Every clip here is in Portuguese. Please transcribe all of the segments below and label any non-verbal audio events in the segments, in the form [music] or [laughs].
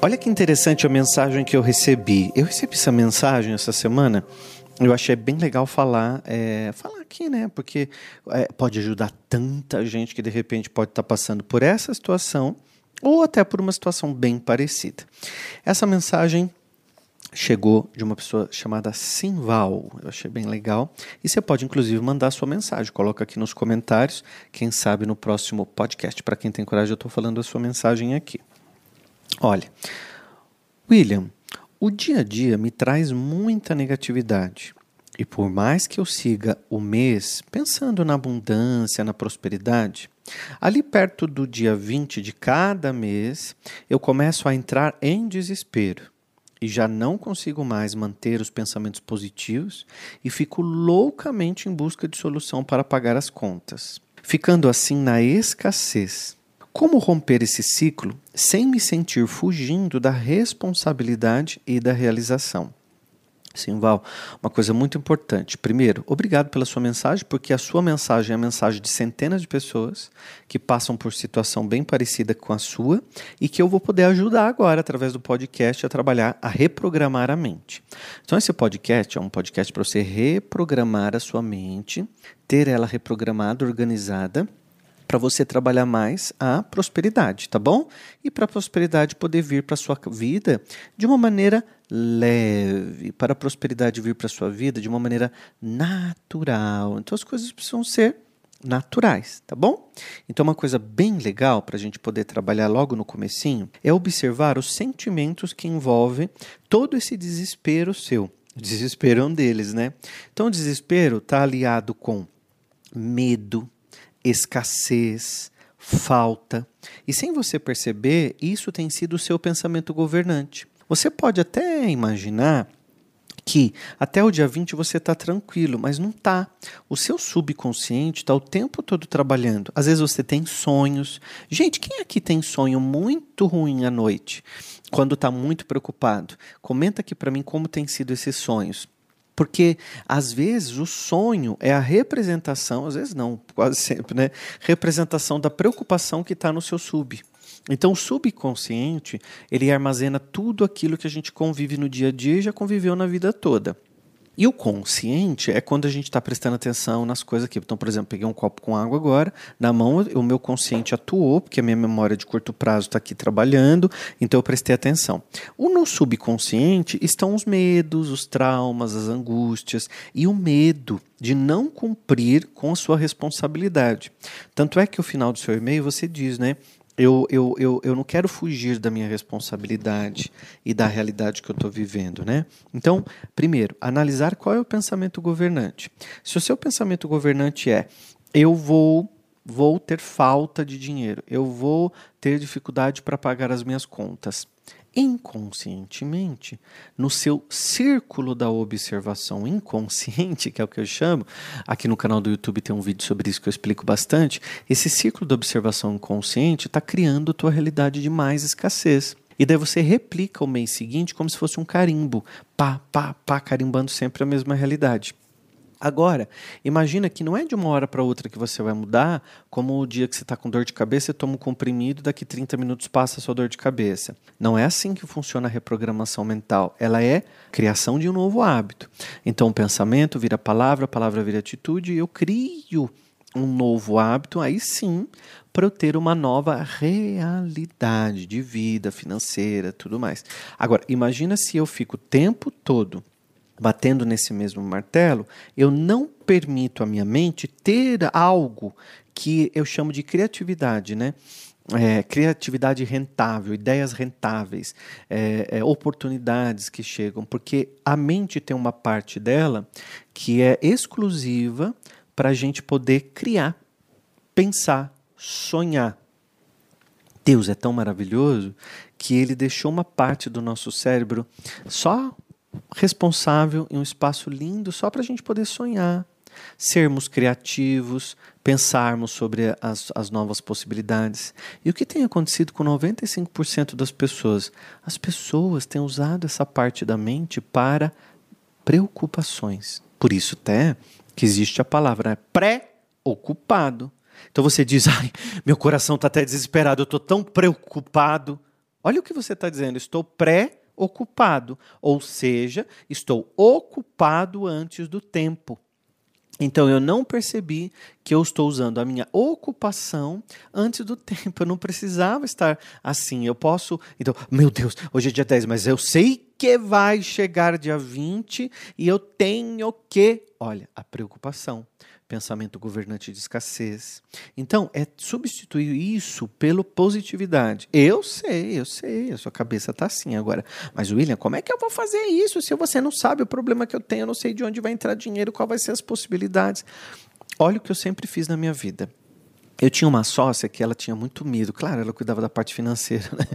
Olha que interessante a mensagem que eu recebi. Eu recebi essa mensagem essa semana. Eu achei bem legal falar, é, falar aqui, né? Porque é, pode ajudar tanta gente que de repente pode estar passando por essa situação ou até por uma situação bem parecida. Essa mensagem chegou de uma pessoa chamada Simval. Eu achei bem legal. E você pode, inclusive, mandar sua mensagem. Coloca aqui nos comentários. Quem sabe no próximo podcast. Para quem tem coragem, eu estou falando a sua mensagem aqui. Olha, William, o dia a dia me traz muita negatividade. E por mais que eu siga o mês pensando na abundância, na prosperidade, ali perto do dia 20 de cada mês, eu começo a entrar em desespero e já não consigo mais manter os pensamentos positivos e fico loucamente em busca de solução para pagar as contas, ficando assim na escassez. Como romper esse ciclo sem me sentir fugindo da responsabilidade e da realização? Sim, Val, uma coisa muito importante. Primeiro, obrigado pela sua mensagem, porque a sua mensagem é a mensagem de centenas de pessoas que passam por situação bem parecida com a sua e que eu vou poder ajudar agora, através do podcast, a trabalhar, a reprogramar a mente. Então, esse podcast é um podcast para você reprogramar a sua mente, ter ela reprogramada, organizada para você trabalhar mais a prosperidade, tá bom? E para a prosperidade poder vir para sua vida de uma maneira leve, para a prosperidade vir para sua vida de uma maneira natural. Então as coisas precisam ser naturais, tá bom? Então uma coisa bem legal para a gente poder trabalhar logo no comecinho é observar os sentimentos que envolvem todo esse desespero seu. desespero é um deles, né? Então o desespero está aliado com medo, escassez, falta. E sem você perceber, isso tem sido o seu pensamento governante. Você pode até imaginar que até o dia 20 você está tranquilo, mas não está. O seu subconsciente está o tempo todo trabalhando. Às vezes você tem sonhos. Gente, quem aqui tem sonho muito ruim à noite? Quando está muito preocupado? Comenta aqui para mim como tem sido esses sonhos. Porque às vezes o sonho é a representação, às vezes não, quase sempre, né? Representação da preocupação que está no seu sub. Então, o subconsciente, ele armazena tudo aquilo que a gente convive no dia a dia e já conviveu na vida toda. E o consciente é quando a gente está prestando atenção nas coisas aqui. Então, por exemplo, peguei um copo com água agora, na mão, o meu consciente atuou, porque a minha memória de curto prazo está aqui trabalhando, então eu prestei atenção. O no subconsciente estão os medos, os traumas, as angústias e o medo de não cumprir com a sua responsabilidade. Tanto é que o final do seu e-mail você diz, né? Eu, eu, eu, eu não quero fugir da minha responsabilidade e da realidade que eu estou vivendo, né? Então, primeiro, analisar qual é o pensamento governante. Se o seu pensamento governante é eu vou vou ter falta de dinheiro, eu vou ter dificuldade para pagar as minhas contas inconscientemente, no seu círculo da observação inconsciente, [laughs] que é o que eu chamo, aqui no canal do YouTube tem um vídeo sobre isso que eu explico bastante. Esse círculo da observação inconsciente está criando a tua realidade de mais escassez. E daí você replica o mês seguinte como se fosse um carimbo, pá, pá, pá, carimbando sempre a mesma realidade. Agora, imagina que não é de uma hora para outra que você vai mudar, como o dia que você está com dor de cabeça, você toma um comprimido, daqui 30 minutos passa a sua dor de cabeça. Não é assim que funciona a reprogramação mental. Ela é criação de um novo hábito. Então, o pensamento vira palavra, a palavra vira atitude, e eu crio um novo hábito, aí sim, para eu ter uma nova realidade de vida financeira, tudo mais. Agora, imagina se eu fico o tempo todo batendo nesse mesmo martelo, eu não permito à minha mente ter algo que eu chamo de criatividade, né? É, criatividade rentável, ideias rentáveis, é, é, oportunidades que chegam, porque a mente tem uma parte dela que é exclusiva para a gente poder criar, pensar, sonhar. Deus é tão maravilhoso que ele deixou uma parte do nosso cérebro só responsável em um espaço lindo só para a gente poder sonhar, sermos criativos, pensarmos sobre as, as novas possibilidades. E o que tem acontecido com 95% das pessoas? As pessoas têm usado essa parte da mente para preocupações. Por isso até que existe a palavra né? pré-ocupado. Então você diz, ai, meu coração está até desesperado, eu estou tão preocupado. Olha o que você está dizendo. Estou pré-ocupado. Ou seja, estou ocupado antes do tempo. Então eu não percebi que eu estou usando a minha ocupação antes do [laughs] tempo. Eu não precisava estar assim. Eu posso. Então, meu Deus, hoje é dia 10, mas eu sei que vai chegar dia 20 e eu tenho que. Olha, a preocupação pensamento governante de escassez. Então, é substituir isso pelo positividade. Eu sei, eu sei, a sua cabeça está assim agora. Mas, William, como é que eu vou fazer isso se você não sabe o problema que eu tenho, eu não sei de onde vai entrar dinheiro, qual vai ser as possibilidades? Olha o que eu sempre fiz na minha vida. Eu tinha uma sócia que ela tinha muito medo. Claro, ela cuidava da parte financeira, [laughs] né?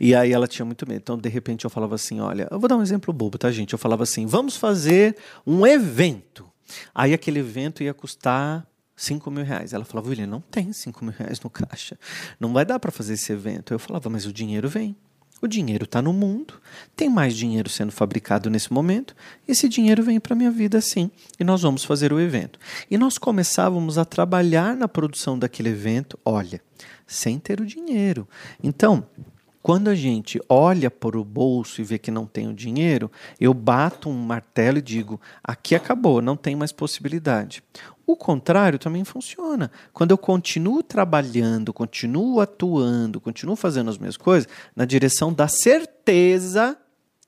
E aí ela tinha muito medo. Então, de repente, eu falava assim: olha, eu vou dar um exemplo bobo, tá, gente? Eu falava assim: vamos fazer um evento. Aí aquele evento ia custar 5 mil reais. Ela falava, William, não tem 5 mil reais no caixa. Não vai dar para fazer esse evento. Eu falava, mas o dinheiro vem. O dinheiro está no mundo, tem mais dinheiro sendo fabricado nesse momento, esse dinheiro vem para a minha vida sim, e nós vamos fazer o evento. E nós começávamos a trabalhar na produção daquele evento, olha, sem ter o dinheiro. Então, quando a gente olha para o bolso e vê que não tem o dinheiro, eu bato um martelo e digo: aqui acabou, não tem mais possibilidade. O contrário também funciona. Quando eu continuo trabalhando, continuo atuando, continuo fazendo as mesmas coisas, na direção da certeza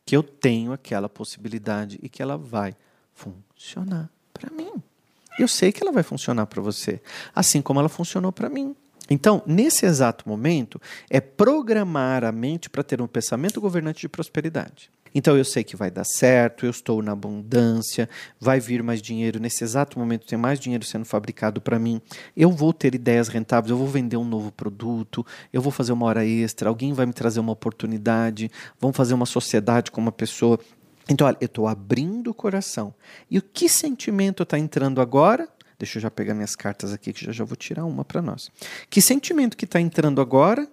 que eu tenho aquela possibilidade e que ela vai funcionar para mim. Eu sei que ela vai funcionar para você, assim como ela funcionou para mim. Então, nesse exato momento, é programar a mente para ter um pensamento governante de prosperidade. Então eu sei que vai dar certo, eu estou na abundância, vai vir mais dinheiro. Nesse exato momento tem mais dinheiro sendo fabricado para mim. Eu vou ter ideias rentáveis, eu vou vender um novo produto, eu vou fazer uma hora extra, alguém vai me trazer uma oportunidade, vamos fazer uma sociedade com uma pessoa. Então, olha, eu estou abrindo o coração. E o que sentimento está entrando agora? Deixa eu já pegar minhas cartas aqui, que já, já vou tirar uma para nós. Que sentimento que está entrando agora?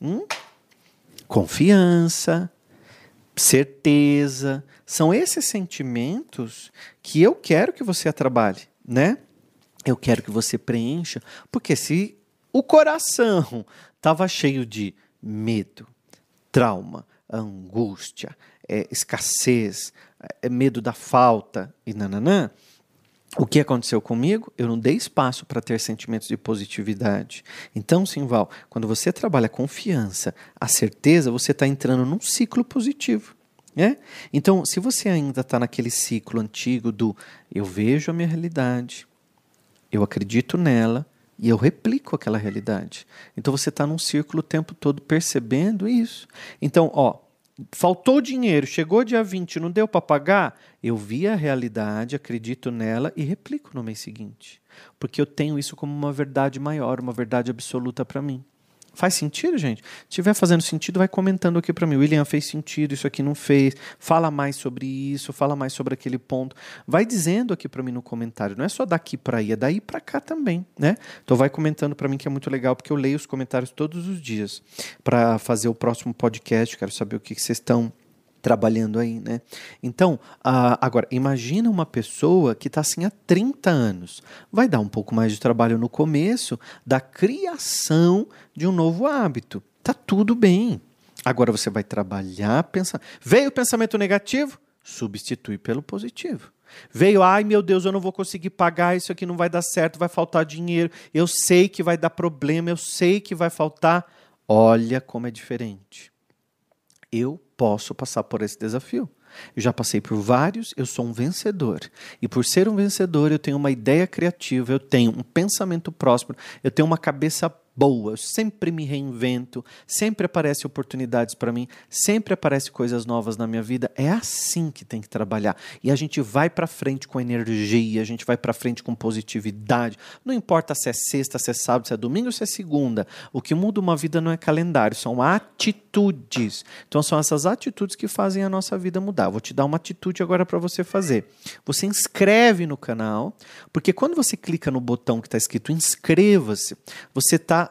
Hum? Confiança, certeza. São esses sentimentos que eu quero que você trabalhe, né? Eu quero que você preencha, porque se o coração estava cheio de medo, trauma, angústia, é, escassez, é, medo da falta e nananã, o que aconteceu comigo? Eu não dei espaço para ter sentimentos de positividade. Então, Simval, quando você trabalha confiança, a certeza, você está entrando num ciclo positivo. Né? Então, se você ainda está naquele ciclo antigo do eu vejo a minha realidade, eu acredito nela e eu replico aquela realidade. Então, você está num círculo o tempo todo percebendo isso. Então, ó, faltou dinheiro, chegou dia 20, não deu para pagar, eu vi a realidade, acredito nela e replico no mês seguinte. Porque eu tenho isso como uma verdade maior, uma verdade absoluta para mim. Faz sentido, gente? Se estiver fazendo sentido, vai comentando aqui para mim. William, fez sentido, isso aqui não fez. Fala mais sobre isso, fala mais sobre aquele ponto. Vai dizendo aqui para mim no comentário. Não é só daqui para aí, é daí para cá também, né? Então vai comentando para mim que é muito legal, porque eu leio os comentários todos os dias para fazer o próximo podcast. Quero saber o que vocês estão trabalhando aí, né? Então, agora, imagina uma pessoa que está assim há 30 anos. Vai dar um pouco mais de trabalho no começo da criação de um novo hábito. Tá tudo bem. Agora você vai trabalhar, pensar. Veio o pensamento negativo? Substitui pelo positivo. Veio, ai meu Deus, eu não vou conseguir pagar, isso aqui não vai dar certo, vai faltar dinheiro, eu sei que vai dar problema, eu sei que vai faltar. Olha como é diferente. Eu posso passar por esse desafio. Eu já passei por vários, eu sou um vencedor. E por ser um vencedor, eu tenho uma ideia criativa, eu tenho um pensamento próspero, eu tenho uma cabeça boa, eu sempre me reinvento, sempre aparecem oportunidades para mim, sempre aparecem coisas novas na minha vida. É assim que tem que trabalhar. E a gente vai para frente com energia, a gente vai para frente com positividade. Não importa se é sexta, se é sábado, se é domingo, se é segunda. O que muda uma vida não é calendário, são atitudes. Então são essas atitudes que fazem a nossa vida mudar. Vou te dar uma atitude agora para você fazer. Você inscreve no canal, porque quando você clica no botão que está escrito inscreva-se, você está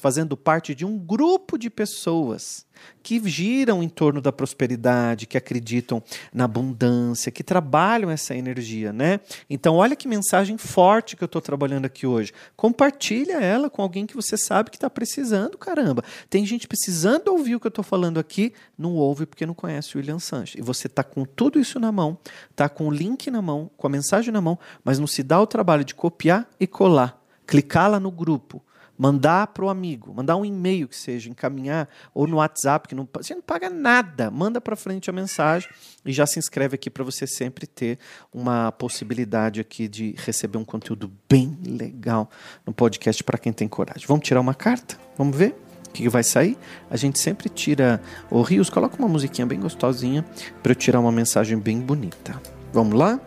fazendo parte de um grupo de pessoas que giram em torno da prosperidade, que acreditam na abundância, que trabalham essa energia, né? Então, olha que mensagem forte que eu estou trabalhando aqui hoje. Compartilha ela com alguém que você sabe que está precisando, caramba. Tem gente precisando ouvir o que eu estou falando aqui, não ouve porque não conhece o William Sanches. E você está com tudo isso na mão, está com o link na mão, com a mensagem na mão, mas não se dá o trabalho de copiar e colar, clicar lá no grupo, mandar para o amigo, mandar um e-mail que seja, encaminhar, ou no WhatsApp, que não, você não paga nada, manda para frente a mensagem e já se inscreve aqui para você sempre ter uma possibilidade aqui de receber um conteúdo bem legal no podcast para quem tem coragem. Vamos tirar uma carta? Vamos ver? O que, vai sair? A gente sempre tira. O Rios, coloca uma musiquinha bem gostosinha para eu tirar uma mensagem bem bonita. Vamos lá?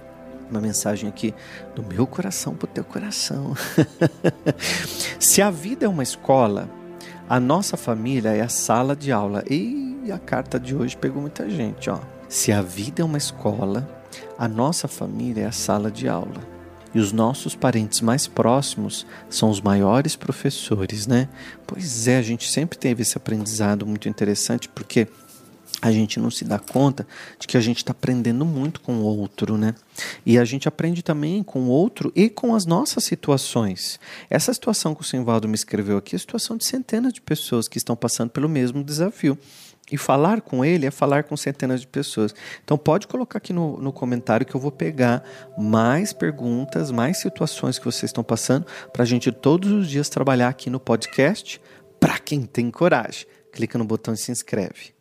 Uma mensagem aqui do meu coração para o teu coração. [laughs] Se a vida é uma escola, a nossa família é a sala de aula. E a carta de hoje pegou muita gente, ó. Se a vida é uma escola, a nossa família é a sala de aula. E os nossos parentes mais próximos são os maiores professores, né? Pois é, a gente sempre teve esse aprendizado muito interessante, porque a gente não se dá conta de que a gente está aprendendo muito com o outro, né? E a gente aprende também com o outro e com as nossas situações. Essa situação que o Simvaldo me escreveu aqui é a situação de centenas de pessoas que estão passando pelo mesmo desafio. E falar com ele é falar com centenas de pessoas. Então pode colocar aqui no, no comentário que eu vou pegar mais perguntas, mais situações que vocês estão passando, para a gente todos os dias trabalhar aqui no podcast para quem tem coragem. Clica no botão e se inscreve.